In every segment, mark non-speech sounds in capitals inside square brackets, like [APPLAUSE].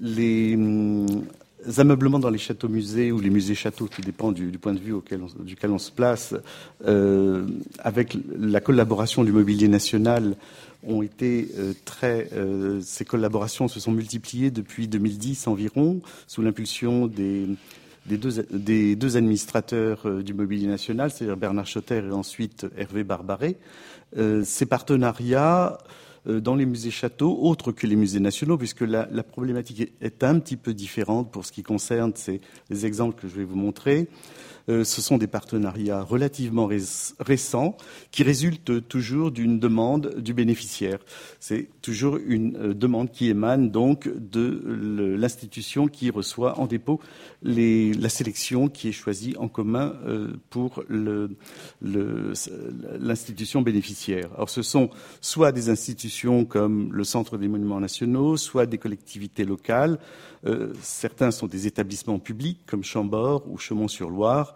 les hum, ameublements dans les châteaux-musées ou les musées-châteaux, tout dépend du, point de vue auquel duquel on se place, euh, avec la collaboration du mobilier national, ont été euh, très. Euh, ces collaborations se sont multipliées depuis 2010 environ, sous l'impulsion des, deux, administrateurs du mobilier national, c'est-à-dire Bernard Schotter et ensuite Hervé Barbaret. ces partenariats dans les musées châteaux, autres que les musées nationaux, puisque la, problématique est, un petit peu différente pour ce qui concerne ces, les exemples que je vais vous montrer. Euh, ce sont des partenariats relativement récents qui résultent toujours d'une demande du bénéficiaire. C'est toujours une euh, demande qui émane donc de l'institution qui reçoit en dépôt la sélection qui est choisie en commun euh, pour l'institution bénéficiaire. Alors ce sont soit des institutions comme le Centre des monuments nationaux, soit des collectivités locales. certains sont des établissements publics comme Chambord ou Chaumont-sur-Loire.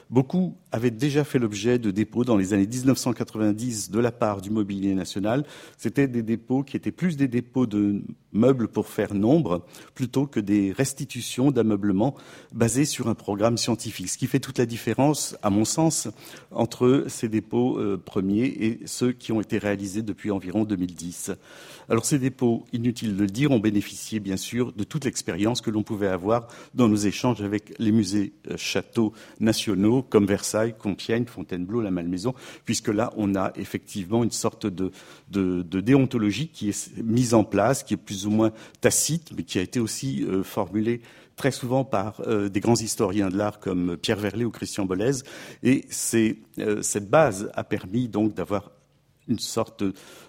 Beaucoup avaient déjà fait l'objet de dépôts dans les années 1990 de la part du mobilier national. C'était des dépôts qui étaient plus des dépôts de meubles pour faire nombre, plutôt que des restitutions d'ameublements basés sur un programme scientifique. Ce qui fait toute la différence, à mon sens, entre ces dépôts euh, premiers et ceux qui ont été réalisés depuis environ 2010. Alors ces dépôts, inutile de le dire, ont bénéficié bien sûr de toute l'expérience que l'on pouvait avoir dans nos échanges avec les musées euh, châteaux nationaux comme Versailles, Compiègne, Fontainebleau, la Malmaison, puisque là on a effectivement une sorte de, déontologie qui est mise en place, qui est plus ou moins tacite, mais qui a été aussi euh, formulée très souvent par euh, des grands historiens de l'art comme Pierre Verlet ou Christian Bollez. Et cette base a permis donc d'avoir une sorte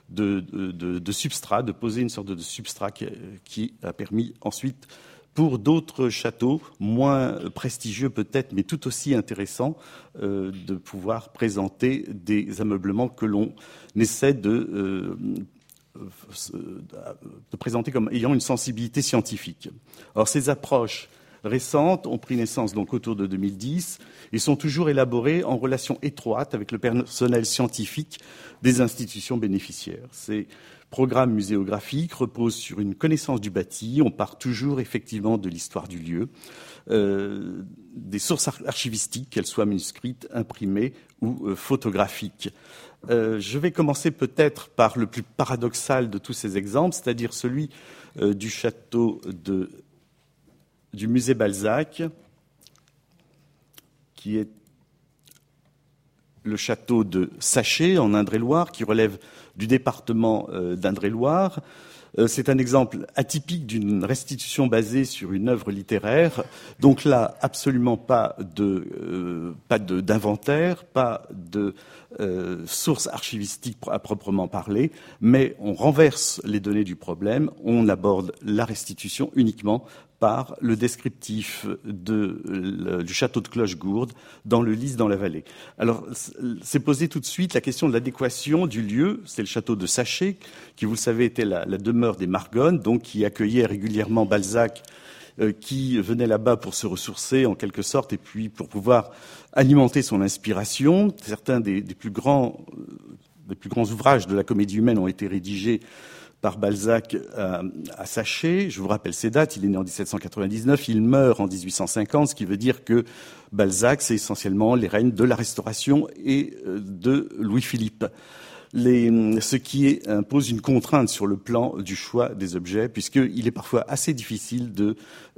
de, substrat, de poser une sorte de substrat qui, a permis ensuite pour d'autres châteaux, moins prestigieux peut-être, mais tout aussi intéressants, euh, de pouvoir présenter des ameublements que l'on essaie de, euh, de, présenter comme ayant une sensibilité scientifique. Alors ces approches récentes ont pris naissance donc autour de 2010 et sont toujours élaborées en relation étroite avec le personnel scientifique des institutions bénéficiaires. Ces programmes muséographiques reposent sur une connaissance du bâti. On part toujours effectivement de l'histoire du lieu, euh, des sources archivistiques, qu'elles soient manuscrites, imprimées ou euh, photographiques. Euh, je vais commencer peut-être par le plus paradoxal de tous ces exemples, c'est-à-dire celui du château de du musée Balzac, qui est le château de Saché en Indre-et-Loire, qui relève du département euh, d'Indre-et-Loire. Euh, c'est un exemple atypique d'une restitution basée sur une œuvre littéraire. Donc là, absolument pas euh, pas d'inventaire, pas de source archivistique à proprement parler, mais on renverse les données du problème, on aborde la restitution uniquement par le descriptif du château de Clochegourde dans le Lys dans la vallée. Alors, c'est posé tout de suite la question de l'adéquation du lieu. C'est le château de Saché, qui, vous le savez, était la, demeure des Margonnes, donc qui accueillait régulièrement Balzac, euh, qui venait là-bas pour se ressourcer en quelque sorte, et puis pour pouvoir alimenter son inspiration. Certains des, plus grands, euh, des plus grands ouvrages de la comédie humaine ont été rédigés par Balzac euh, à, Saché. Je vous rappelle ses dates. Il est né en 1799, il meurt en 1850, ce qui veut dire que Balzac, c'est essentiellement les règnes de la Restauration et euh, de Louis-Philippe ce qui impose une contrainte sur le plan du choix des objets, puisqu'il est parfois assez difficile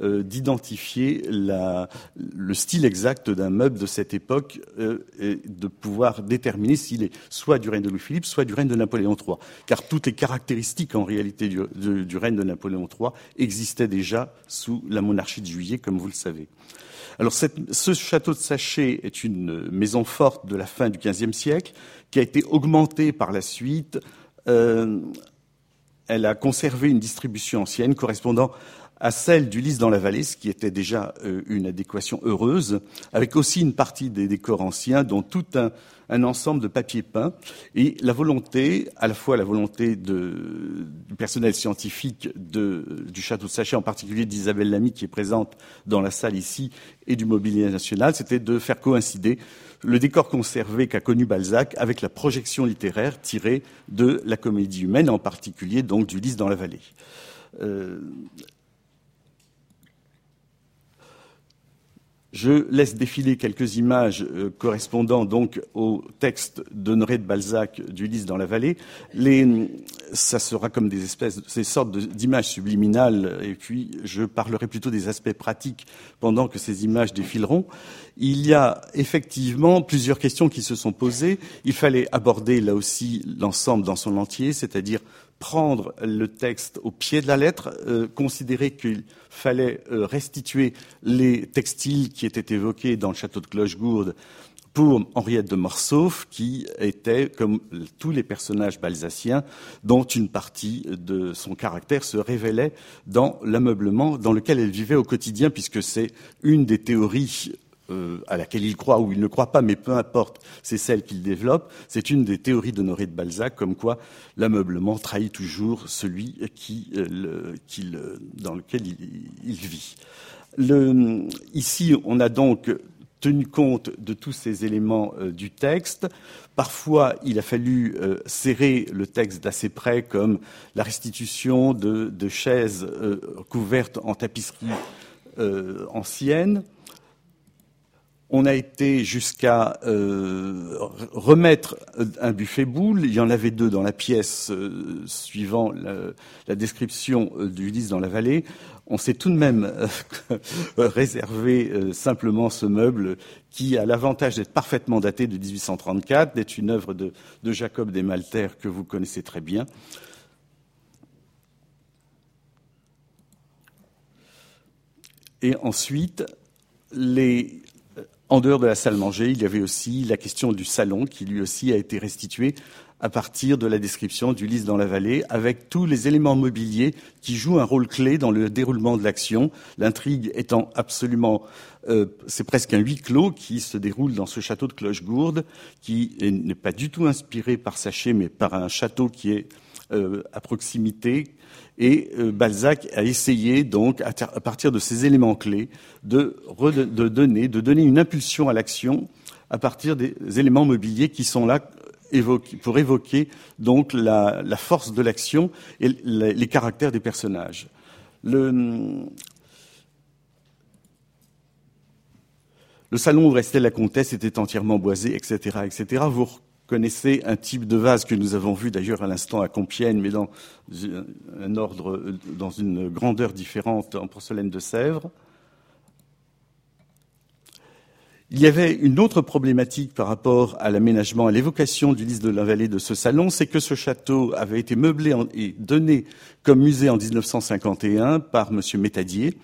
euh, d'identifier le style exact d'un meuble de cette époque euh, et de pouvoir déterminer s'il est soit du règne de Louis-Philippe, soit du règne de Napoléon III. Car toutes les caractéristiques en réalité du, du règne de Napoléon III existaient déjà sous la monarchie de Juillet, comme vous le savez. Alors ce château de Saché est une maison forte de la fin du XVe siècle qui a été augmentée par la suite. Euh, elle a conservé une distribution ancienne correspondant à celle du lys dans la vallée, ce qui était déjà euh, une adéquation heureuse, avec aussi une partie des décors anciens, dont tout un, ensemble de papier peint, et la volonté, à la fois la volonté du personnel scientifique du château de Sachet, en particulier d'Isabelle Lamy, qui est présente dans la salle ici, et du mobilier national, c'était de faire coïncider le décor conservé qu'a connu Balzac avec la projection littéraire tirée de la comédie humaine, en particulier donc du Lys dans la vallée. Euh, Je laisse défiler quelques images euh, correspondant donc au texte d'Honoré de Balzac d'Ulysse dans la vallée. Les, ça sera comme des espèces, ces sortes d'images subliminales, et puis je parlerai plutôt des aspects pratiques pendant que ces images défileront. Il y a effectivement plusieurs questions qui se sont posées. Il fallait aborder là aussi l'ensemble dans son entier, c'est-à-dire prendre le texte au pied de la lettre, euh, considérer qu'il fallait euh, restituer les textiles qui étaient évoqués dans le château de Clochegourde pour Henriette de Morsauf, qui était, comme tous les personnages balsaciens, dont une partie de son caractère se révélait dans l'ameublement dans lequel elle vivait au quotidien, puisque c'est une des théories euh, à laquelle il croit ou il ne croit pas, mais peu importe, c'est celle qu'il développe. C'est une des théories d'Honoré de Balzac, comme quoi l'ameublement trahit toujours celui qui, euh, dans lequel il, vit. Ici, on a donc tenu compte de tous ces éléments euh, du texte. Parfois, il a fallu serrer le texte d'assez près, comme la restitution de, de chaises couvertes en tapisserie ancienne on a été jusqu'à euh, remettre un buffet boule. Il y en avait deux dans la pièce, euh, suivant la, description euh, du lys dans la vallée. On s'est tout de même [LAUGHS] réservé simplement ce meuble qui a l'avantage d'être parfaitement daté de 1834, d'être une œuvre de, de Jacob Desmalter que vous connaissez très bien. Et ensuite, les, en dehors de la salle manger, il y avait aussi la question du salon qui lui aussi a été restitué à partir de la description du lys dans la vallée, avec tous les éléments mobiliers qui jouent un rôle clé dans le déroulement de l'action, l'intrigue étant absolument, euh, c'est presque un huis clos qui se déroule dans ce château de Clochegourde, qui n'est pas du tout inspiré par Sachet, mais par un château qui est euh, à proximité, et euh, Balzac a essayé donc, à, partir de ces éléments clés, de, donner, une impulsion à l'action à partir des éléments mobiliers qui sont là pour évoquer donc la, force de l'action et les caractères des personnages. Le, salon où restait la comtesse était entièrement boisé, etc., etc. connaissez un type de vase que nous avons vu d'ailleurs à l'instant à Compiègne, mais dans un ordre, dans une grandeur différente en porcelaine de Sèvres. Il y avait une autre problématique par rapport à l'aménagement, à l'évocation du lys de la vallée de ce salon, c'est que ce château avait été meublé et donné comme musée en 1951 par M. Métadier,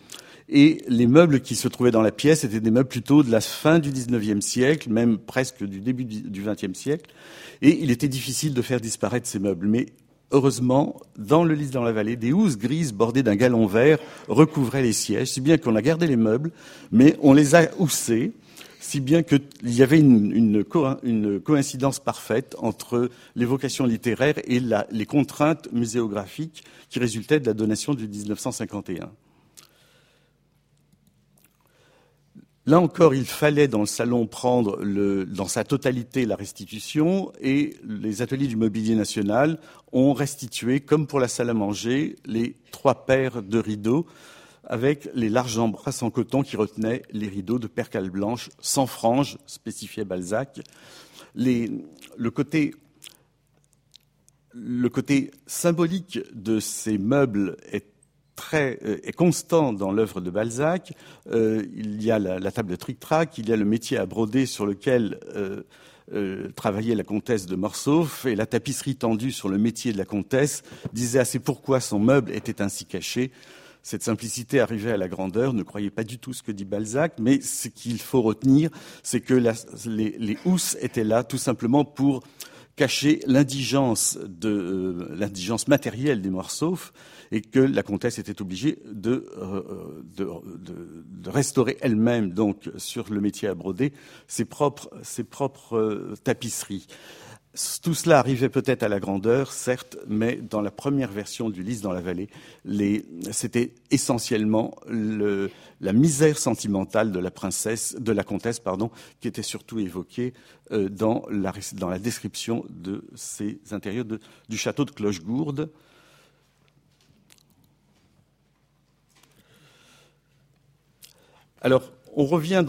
et les meubles qui se trouvaient dans la pièce étaient des meubles plutôt de la fin du XIXe siècle, même presque du début du XXe siècle. Et il était difficile de faire disparaître ces meubles. Mais heureusement, dans le lys dans la vallée, des housses grises bordées d'un galon vert recouvraient les sièges, si bien qu'on a gardé les meubles, mais on les a houssés, si bien qu'il y avait une, coïncidence parfaite entre l'évocation littéraire et les contraintes muséographiques qui résultaient de la donation du 1951. Là encore, il fallait dans le salon prendre dans sa totalité la restitution et les ateliers du mobilier national ont restitué, comme pour la salle à manger, les trois paires de rideaux avec les larges embrasses en coton qui retenaient les rideaux de percale blanche sans frange, spécifiait Balzac. le, côté, le côté symbolique de ces meubles est très euh, est constant dans l'œuvre de Balzac. Euh, il y a la, table de tric-trac, il y a le métier à broder sur lequel euh, travaillait la comtesse de Morsauf, et la tapisserie tendue sur le métier de la comtesse disait assez pourquoi son meuble était ainsi caché. Cette simplicité arrivait à la grandeur, ne croyez pas du tout ce que dit Balzac, mais ce qu'il faut retenir, c'est que les, les housses étaient là tout simplement pour cacher l'indigence de l'indigence matérielle des Morsauf et que la comtesse était obligée de, euh, de, de, restaurer elle-même, donc, sur le métier à broder, ses propres, ses propres euh, tapisseries. Tout cela arrivait peut-être à la grandeur, certes, mais dans la première version du Lys dans la vallée, c'était essentiellement le, la misère sentimentale de la princesse, de la comtesse, pardon, qui était surtout évoquée euh, dans, la, description de ces intérieurs du château de Clochegourde. Alors, on revient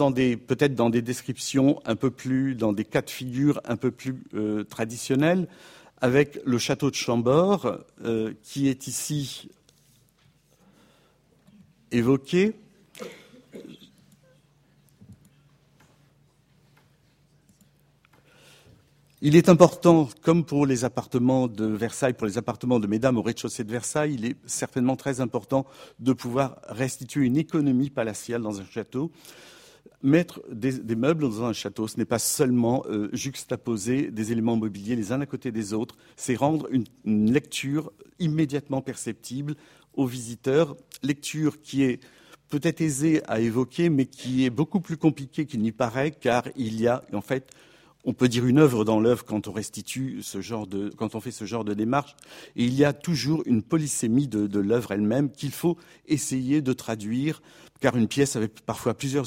peut-être dans des descriptions un peu plus, dans des cas de figure un peu plus euh, traditionnels, avec le château de Chambord, euh, qui est ici évoqué. Il est important, comme pour les appartements de Versailles, pour les appartements de mesdames au rez-de-chaussée de Versailles, il est certainement très important de pouvoir restituer une économie palatiale dans un château. Mettre des, meubles dans un château, ce n'est pas seulement euh, juxtaposer des éléments mobiliers les uns à côté des autres, c'est rendre une, lecture immédiatement perceptible aux visiteurs, lecture qui est peut-être aisée à évoquer, mais qui est beaucoup plus compliquée qu'il n'y paraît, car il y a en fait on peut dire une œuvre dans l'œuvre quand on restitue ce genre de, quand on fait ce genre de démarche. Et il y a toujours une polysémie de, l'œuvre elle-même qu'il faut essayer de traduire, car une pièce avait parfois plusieurs,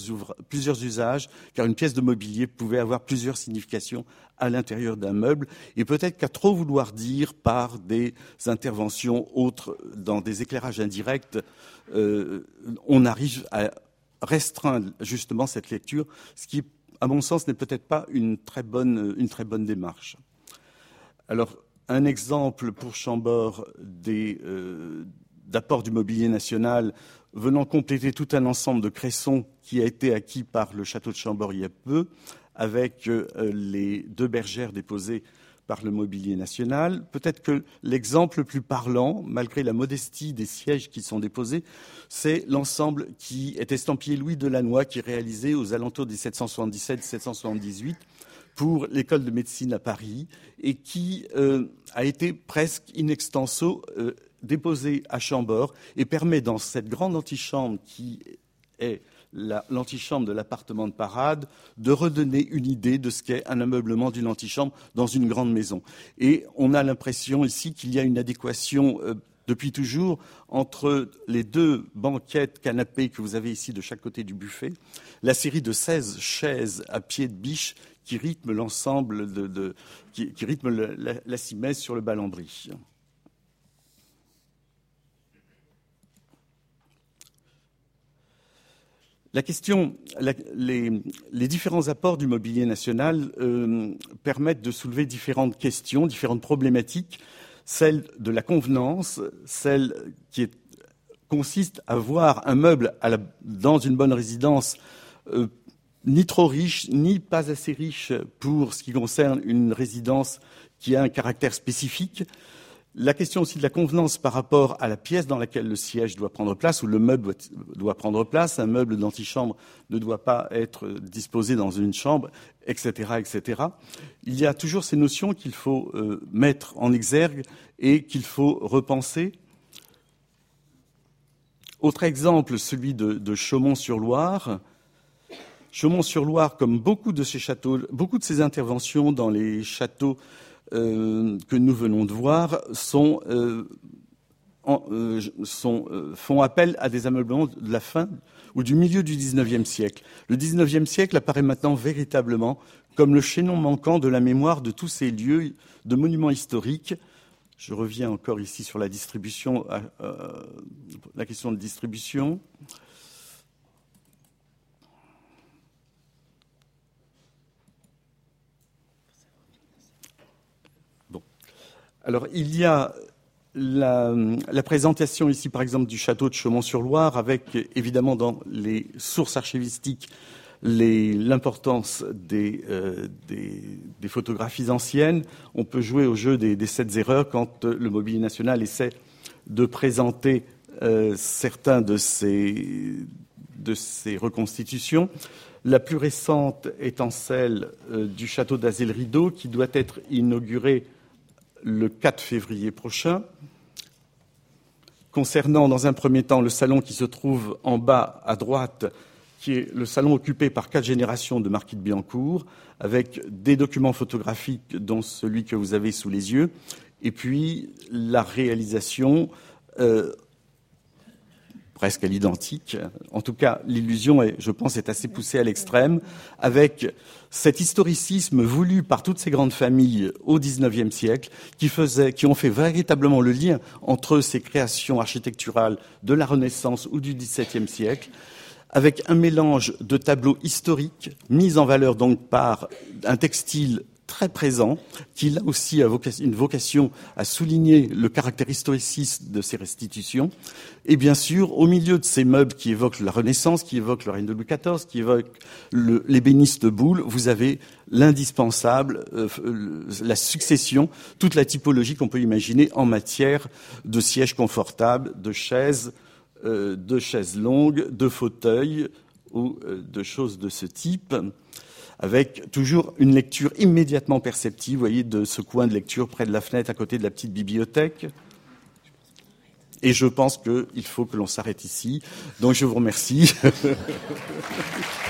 plusieurs usages, car une pièce de mobilier pouvait avoir plusieurs significations à l'intérieur d'un meuble, et peut-être qu'à trop vouloir dire par des interventions autres, dans des éclairages indirects, euh, on arrive à restreindre justement cette lecture, ce qui à mon sens, n'est peut-être pas une très bonne, une très bonne démarche. Alors, un exemple pour Chambord euh, d'apports du mobilier national venant compléter tout un ensemble de cressons qui a été acquis par le château de Chambord il y a peu, avec euh, les deux bergères déposées par le mobilier national. Peut-être que l'exemple le plus parlant, malgré la modestie des sièges qui sont déposés, c'est l'ensemble qui est estampillé Louis Delannoy, qui est réalisé aux alentours des 777-778 pour l'école de médecine à Paris et qui euh, a été presque in extenso euh, déposé à Chambord et permet dans cette grande antichambre qui est l'antichambre de l'appartement de parade, de redonner une idée de ce qu'est un ameublement d'une antichambre dans une grande maison. Et on a l'impression ici qu'il y a une adéquation euh, depuis toujours entre les deux banquettes canapés que vous avez ici de chaque côté du buffet, la série de 16 chaises à pied de biche qui rythment l'ensemble de, qui, rythment la, la, simèse sur le balambris. La question, les, différents apports du mobilier national euh, permettent de soulever différentes questions, différentes problématiques. Celle de la convenance, celle qui consiste à voir un meuble dans une bonne résidence euh, ni trop riche, ni pas assez riche pour ce qui concerne une résidence qui a un caractère spécifique. La question aussi de la convenance par rapport à la pièce dans laquelle le siège doit prendre place ou le meuble doit, prendre place. Un meuble d'antichambre ne doit pas être disposé dans une chambre, etc., etc. Il y a toujours ces notions qu'il faut euh, mettre en exergue et qu'il faut repenser. Autre exemple, celui de, Chaumont-sur-Loire. Chaumont-sur-Loire, comme beaucoup de ces châteaux, beaucoup de ces interventions dans les châteaux que nous venons de voir euh, euh, font appel à des ameublements de la fin ou du milieu du XIXe siècle. Le XIXe siècle apparaît maintenant véritablement comme le chaînon manquant de la mémoire de tous ces lieux de monuments historiques. Je reviens encore ici sur la distribution, la question de distribution. Alors, il y a la, présentation ici, par exemple, du château de Chaumont-sur-Loire, avec évidemment dans les sources archivistiques l'importance euh, des, photographies anciennes. On peut jouer au jeu des, sept erreurs quand le Mobilier national essaie de présenter euh, certains de ces, de ces reconstitutions. La plus récente étant celle euh, du château d'Azel-Rideau, qui doit être inauguré le 4 février prochain. Concernant, dans un premier temps, le salon qui se trouve en bas à droite, qui est le salon occupé par quatre générations de marquis de Biancourt, avec des documents photographiques, dont celui que vous avez sous les yeux, et puis la réalisation euh, presque à l'identique. En tout cas, l'illusion, je pense, est assez poussée à l'extrême, avec cet historicisme voulu par toutes ces grandes familles au XIXe siècle, qui, qui ont fait véritablement le lien entre ces créations architecturales de la Renaissance ou du XVIIe siècle, avec un mélange de tableaux historiques mis en valeur donc par un textile très présent, qui là aussi a une vocation à souligner le caractère historiciste de ces restitutions. Et bien sûr, au milieu de ces meubles qui évoquent la Renaissance, qui évoquent le règne de Louis XIV, qui évoquent l'ébéniste boule, vous avez l'indispensable, euh, la succession, toute la typologie qu'on peut imaginer en matière de sièges confortables, de chaises, euh, de chaises longues, de fauteuils ou euh, de choses de ce type avec toujours une lecture immédiatement perceptive, vous voyez, de ce coin de lecture près de la fenêtre à côté de la petite bibliothèque. Et je pense qu'il faut que l'on s'arrête ici. Donc je vous remercie. [LAUGHS]